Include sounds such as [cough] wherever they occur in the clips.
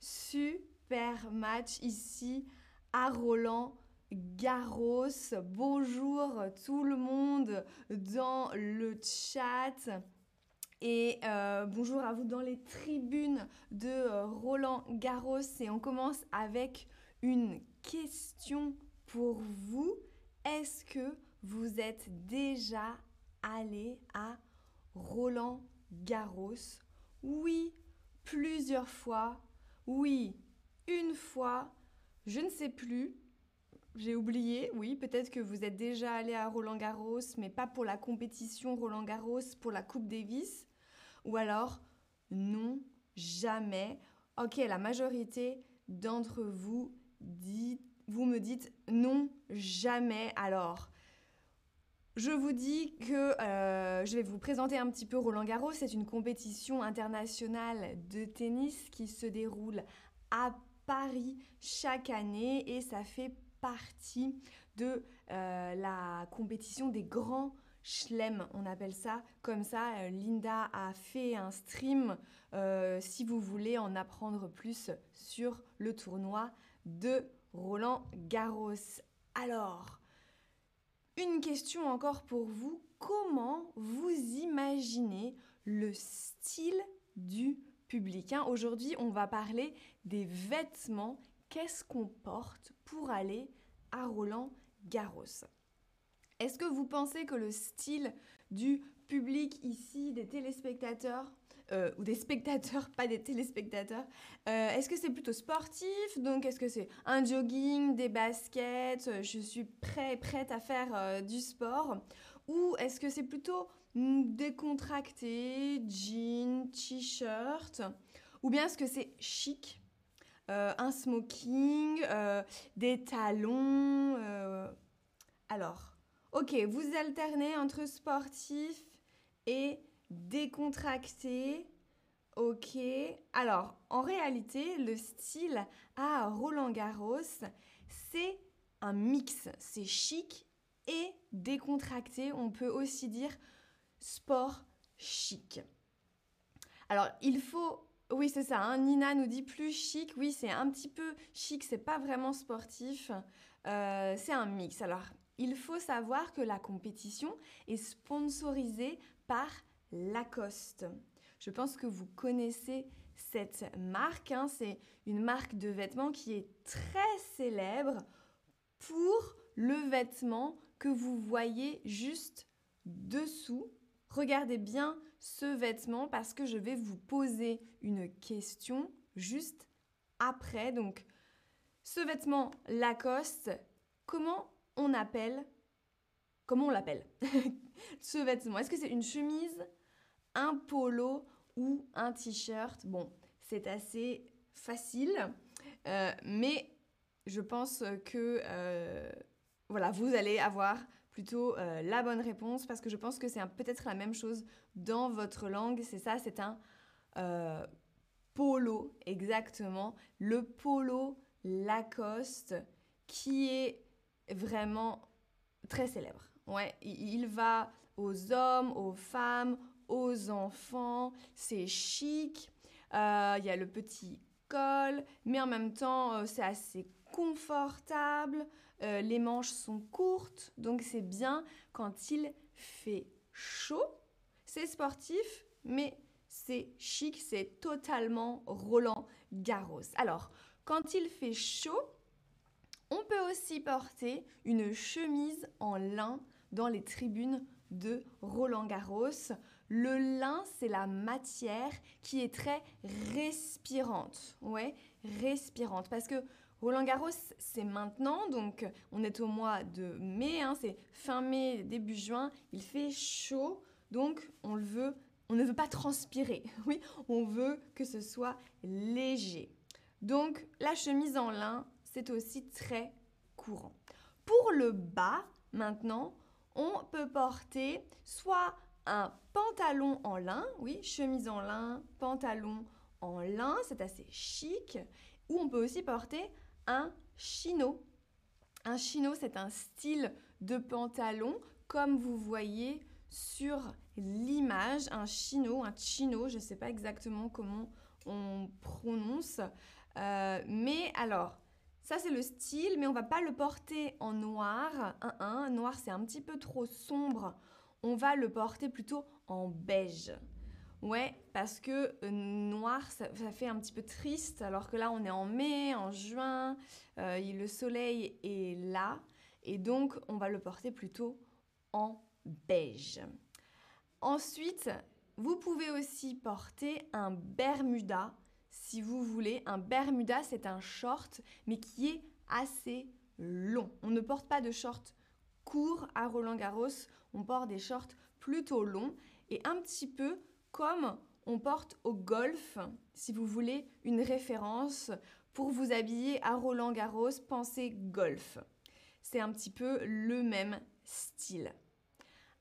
super match ici à Roland Garros. Bonjour tout le monde dans le chat. Et euh, bonjour à vous dans les tribunes de euh, Roland Garros. Et on commence avec une question pour vous. Est-ce que vous êtes déjà allé à Roland Garros? Oui, plusieurs fois. Oui, une fois. Je ne sais plus. J'ai oublié, oui, peut-être que vous êtes déjà allé à Roland Garros, mais pas pour la compétition Roland Garros, pour la Coupe Davis. Ou alors, non, jamais. Ok, la majorité d'entre vous dit, vous me dites non, jamais. Alors, je vous dis que euh, je vais vous présenter un petit peu Roland Garros. C'est une compétition internationale de tennis qui se déroule à Paris chaque année et ça fait partie de euh, la compétition des grands Schlem, on appelle ça comme ça. Euh, Linda a fait un stream si vous voulez en apprendre plus sur le tournoi de Roland Garros. Alors, une question encore pour vous. Comment vous imaginez le style du public hein? Aujourd'hui, on va parler des vêtements. Qu'est-ce qu'on porte pour aller à Roland Garros? Est-ce que vous pensez que le style du public ici, des téléspectateurs, euh, ou des spectateurs, [laughs] pas des téléspectateurs, euh, est-ce que c'est plutôt sportif? Donc est-ce que c'est un jogging, des baskets, euh, je suis prêt, prête à faire du sport. Ou est-ce que c'est plutôt mm, décontracté, jean, t-shirt? Ou bien est-ce que c'est chic? Un smoking, des talons. Alors, Ok, vous alternez entre sportif et décontracté. Ok. Alors, en réalité, le style à Roland Garros, c'est un mix. C'est chic et décontracté. On peut aussi dire sport chic. Alors, il faut oui, c'est ça. Hein. Nina nous dit plus chic. Oui, c'est un petit peu chic. C'est pas vraiment sportif. Euh, c'est un mix. Alors, il faut savoir que la compétition est sponsorisée par Lacoste. Je pense que vous connaissez cette marque. Hein. C'est une marque de vêtements qui est très célèbre pour le vêtement que vous voyez juste dessous. Regardez bien ce vêtement parce que je vais vous poser une question juste après. Donc, ce vêtement Lacoste, comment on appelle, comment on l'appelle [laughs] ce vêtement? Est-ce que c'est une chemise, un polo ou un t-shirt? Bon, c'est assez facile, euh, mais je pense que euh, voilà, vous allez avoir plutôt euh, la bonne réponse parce que je pense que c'est peut-être la même chose dans votre langue. C'est ça, c'est un polo, exactement. Le polo Lacoste qui est vraiment très célèbre. Ouais, il va aux hommes, aux femmes, aux enfants. C'est chic. Euh, il y a le petit col, mais en même temps, euh, c'est assez confortable. Euh, les manches sont courtes, donc c'est bien quand il fait chaud. C'est sportif, mais c'est chic, c'est totalement Roland Garros. Alors, quand il fait chaud, on peut aussi porter une chemise en lin dans les tribunes de Roland Garros. Le lin, c'est la matière qui est très respirante. Ouais, respirante. Parce que Roland Garros, c'est maintenant, donc on est au mois de mai, hein, c'est fin mai, début juin. Il fait chaud, donc on le veut, on ne veut pas transpirer. [laughs] Oui, on veut que ce soit léger. Donc la chemise en lin, c'est aussi très courant. Pour le bas, maintenant, on peut porter soit un pantalon en lin, oui, chemise en lin, pantalon en lin, c'est assez chic, ou on peut aussi porter un chino. Un chino, c'est un style de pantalon, comme vous voyez sur l'image, un chino, un chino, je ne sais pas exactement comment on prononce. Euh, mais alors, ça c'est le style, mais on va pas le porter en noir. Un, noir c'est un petit peu trop sombre. On va le porter plutôt en beige. Ouais, parce que euh, noir, ça, fait un petit peu triste, alors que là, on est en mai, en juin, euh, le soleil est là, et donc on va le porter plutôt en beige. Ensuite, vous pouvez aussi porter un Bermuda si vous voulez. Un Bermuda, c'est un short, mais qui est assez long. On ne porte pas de short court à Roland Garros, on porte des shorts plutôt longs et un petit peu comme on porte au golf, si vous voulez une référence pour vous habiller à Roland Garros, pensez golf. C'est un petit peu le même style.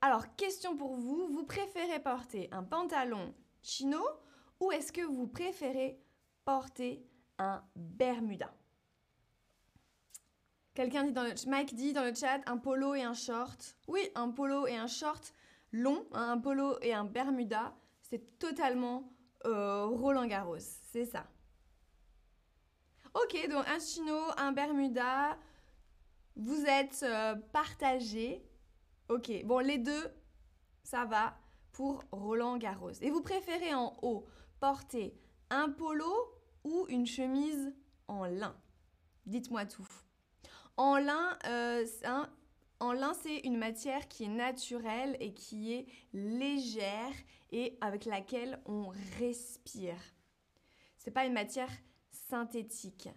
Alors, question pour vous, vous préférez porter un pantalon chino ou est-ce que vous préférez porter un Bermuda Quelqu'un dit dans le Mike dit dans le chat un polo et un short. Oui, un polo et un short long, un polo et un Bermuda, c'est totalement euh, Roland Garros, c'est ça. Ok, donc un chino, un Bermuda, vous êtes euh, partagés. Ok, bon, les deux, ça va pour Roland Garros. Et vous préférez en haut porter un polo ou une chemise en lin Dites-moi tout. En lin, euh, en lin, c'est une matière qui est naturelle et qui est légère et avec laquelle on respire. C'est pas une matière synthétique.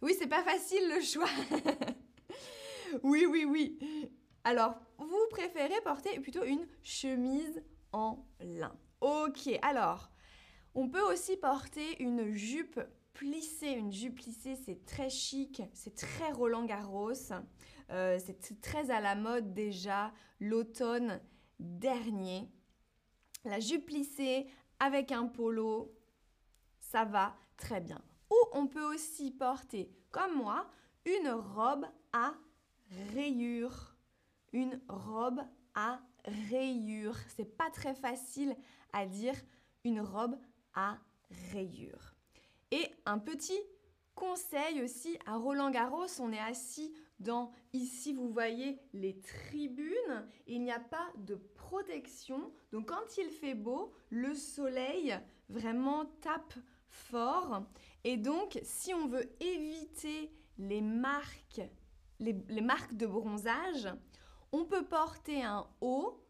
Oui, c'est pas facile le choix. [laughs] oui, oui, oui. Alors, vous préférez porter plutôt une chemise en lin. Ok, alors, on peut aussi porter une jupe plissée. Une jupe plissée, c'est très chic, c'est très Roland Garros. Euh, c'est très à la mode déjà l'automne dernier. La jupe plissée avec un polo, ça va très bien. Ou on peut aussi porter, comme moi, une robe à rayures. Une robe à. C'est pas très facile à dire une robe à rayures. Et un petit conseil aussi à Roland Garros, on est assis dans ici vous voyez les tribunes, il n'y a pas de protection. Donc quand il fait beau, le soleil vraiment tape fort et donc si on veut éviter les marques les, marques de bronzage, on peut porter un haut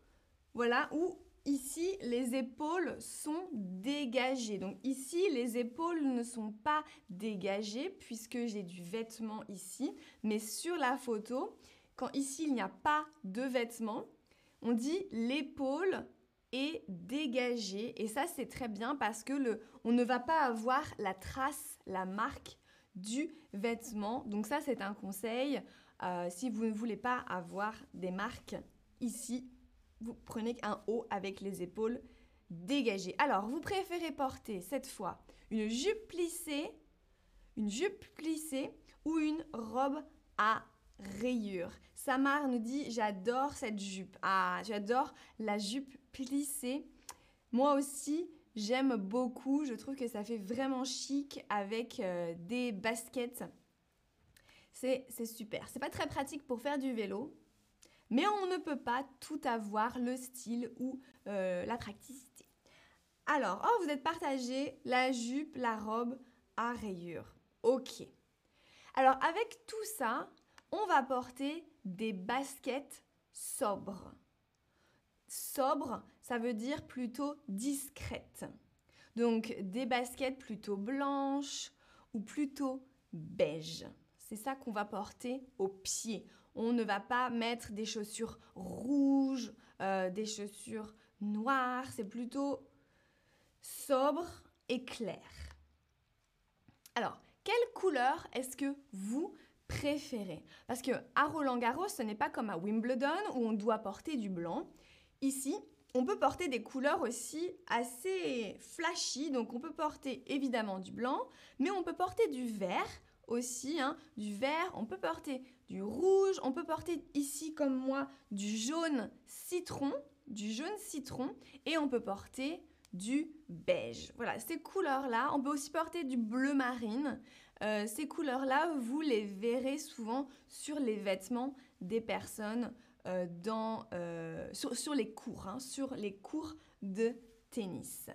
voilà où Ici, les épaules sont dégagées. Donc ici, les épaules ne sont pas dégagées puisque j'ai du vêtement ici. Mais sur la photo, quand ici, il n'y a pas de vêtement, on dit l'épaule est dégagée. Et ça, c'est très bien parce que le, on ne va pas avoir la trace, la marque du vêtement. Donc ça, c'est un conseil. Euh, si vous ne voulez pas avoir des marques ici vous prenez un haut avec les épaules dégagées. Alors, vous préférez porter cette fois une jupe plissée, ou une robe à rayures. Samar nous dit j'adore cette jupe. Ah, j'adore la jupe plissée. Moi aussi, j'aime beaucoup. Je trouve que ça fait vraiment chic avec euh, des baskets. C'est super. C'est pas très pratique pour faire du vélo, mais on ne peut pas tout avoir, le style ou euh, la praticité. Alors, oh, vous êtes partagé la jupe, la robe à rayures. Ok. Alors, avec tout ça, on va porter des baskets sobres. Sobre, ça veut dire plutôt discrète. Donc, des baskets plutôt blanches ou plutôt beige. C'est ça qu'on va porter au pied. On ne va pas mettre des chaussures rouges, euh, des chaussures noires. C'est plutôt sobre et clair. Alors, quelle couleur est-ce que vous préférez? Parce que à Roland Garros, ce n'est pas comme à Wimbledon où on doit porter du blanc. Ici, on peut porter des couleurs aussi assez flashy. Donc, on peut porter évidemment du blanc, mais on peut porter du vert aussi, hein, du vert. On peut porter du rouge. On peut porter ici, comme moi, du jaune citron, du jaune citron. Et on peut porter du beige. Voilà, ces couleurs-là, on peut aussi porter du bleu marine. Euh, ces couleurs-là, vous les verrez souvent sur les vêtements des personnes euh, dans, euh, sur, les cours, hein, sur les cours de tennis.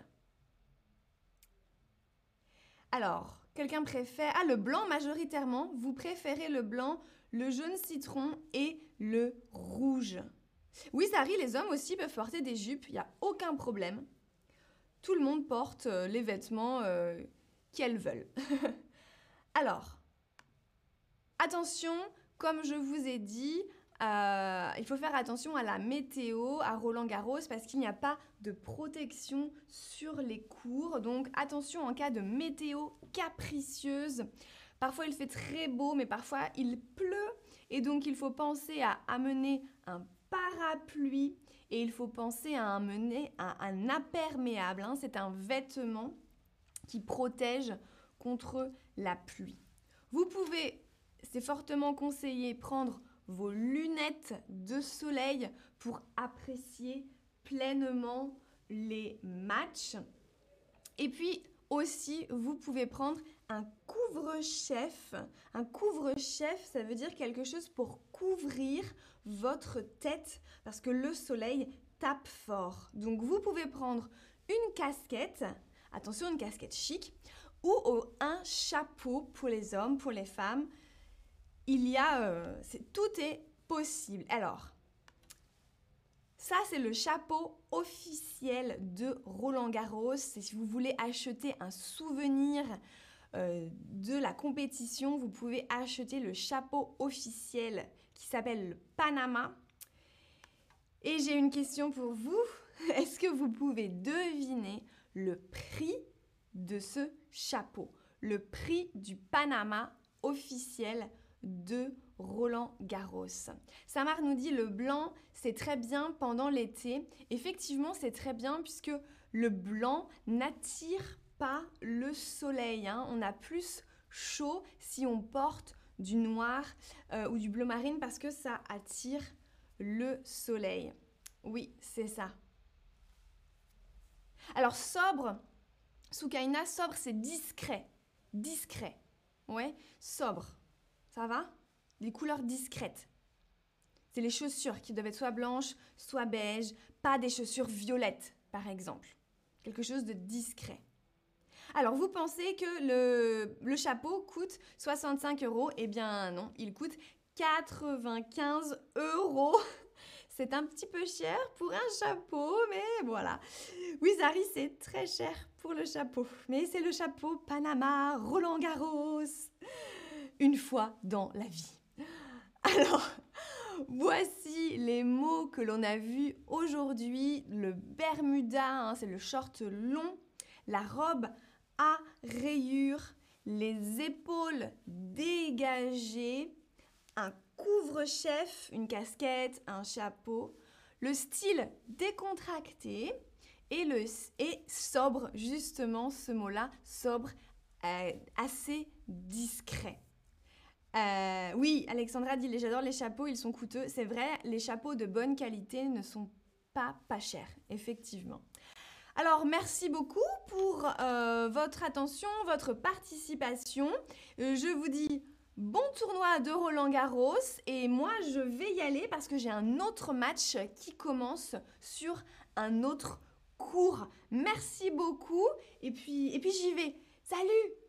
Alors, quelqu'un préfère... Ah, le blanc majoritairement. Vous préférez le blanc, le jaune citron et le rouge. Oui, Zari, les hommes aussi peuvent porter des jupes, il n'y a aucun problème. Tout le monde porte euh, les vêtements euh, qu'elles veulent. [laughs] Alors, attention, comme je vous ai dit, euh, il faut faire attention à la météo à Roland Garros parce qu'il n'y a pas de protection sur les cours. Donc attention en cas de météo capricieuse. Parfois il fait très beau mais parfois il pleut et donc il faut penser à amener un parapluie et il faut penser à amener un, imperméable. Hein. C'est un vêtement qui protège contre la pluie. Vous pouvez, c'est fortement conseillé, prendre vos lunettes de soleil pour apprécier pleinement les matchs. Et puis aussi, vous pouvez prendre un couvre-chef. Un couvre-chef, ça veut dire quelque chose pour couvrir votre tête parce que le soleil tape fort. Donc vous pouvez prendre une casquette, attention une casquette chic, ou un chapeau pour les hommes, pour les femmes il y a... Euh, tout est possible. Alors, ça, c'est le chapeau officiel de Roland Garros. si vous voulez acheter un souvenir euh, de la compétition, vous pouvez acheter le chapeau officiel qui s'appelle le Panama. Et j'ai une question pour vous. [laughs] Est-ce que vous pouvez deviner le prix de ce chapeau? Le prix du Panama officiel de Roland Garros. Samar nous dit le blanc, c'est très bien pendant l'été. Effectivement, c'est très bien puisque le blanc n'attire pas le soleil. Hein. On a plus chaud si on porte du noir euh, ou du bleu marine parce que ça attire le soleil. Oui, c'est ça. Alors sobre, Soukaina, sobre, c'est discret. Discret. Ouais, sobre. Ça va? Les couleurs discrètes. C'est les chaussures qui doivent être soit blanches, soit beige, pas des chaussures violettes, par exemple. Quelque chose de discret. Alors, vous pensez que le, le chapeau coûte 65 euros? Eh bien non, il coûte 95 euros. [laughs] C'est un petit peu cher pour un chapeau, mais voilà. Oui, Zari, c'est très cher pour le chapeau. Mais c'est le chapeau Panama Roland Garros une fois dans la vie. Alors, voici les mots que l'on a vus aujourd'hui. Le Bermuda, hein, c'est le short long. La robe à rayures. Les épaules dégagées. Un couvre-chef, une casquette, un chapeau. Le style décontracté. Et, le, et sobre, justement, ce mot-là, sobre, euh, assez discret. Euh, oui, Alexandra dit j'adore les chapeaux, ils sont coûteux. C'est vrai, les chapeaux de bonne qualité ne sont pas pas chers, effectivement. Alors, merci beaucoup pour euh, votre attention, votre participation. Euh, je vous dis bon tournoi de Roland Garros et moi je vais y aller parce que j'ai un autre match qui commence sur un autre cours. Merci beaucoup et puis, et puis j'y vais. Salut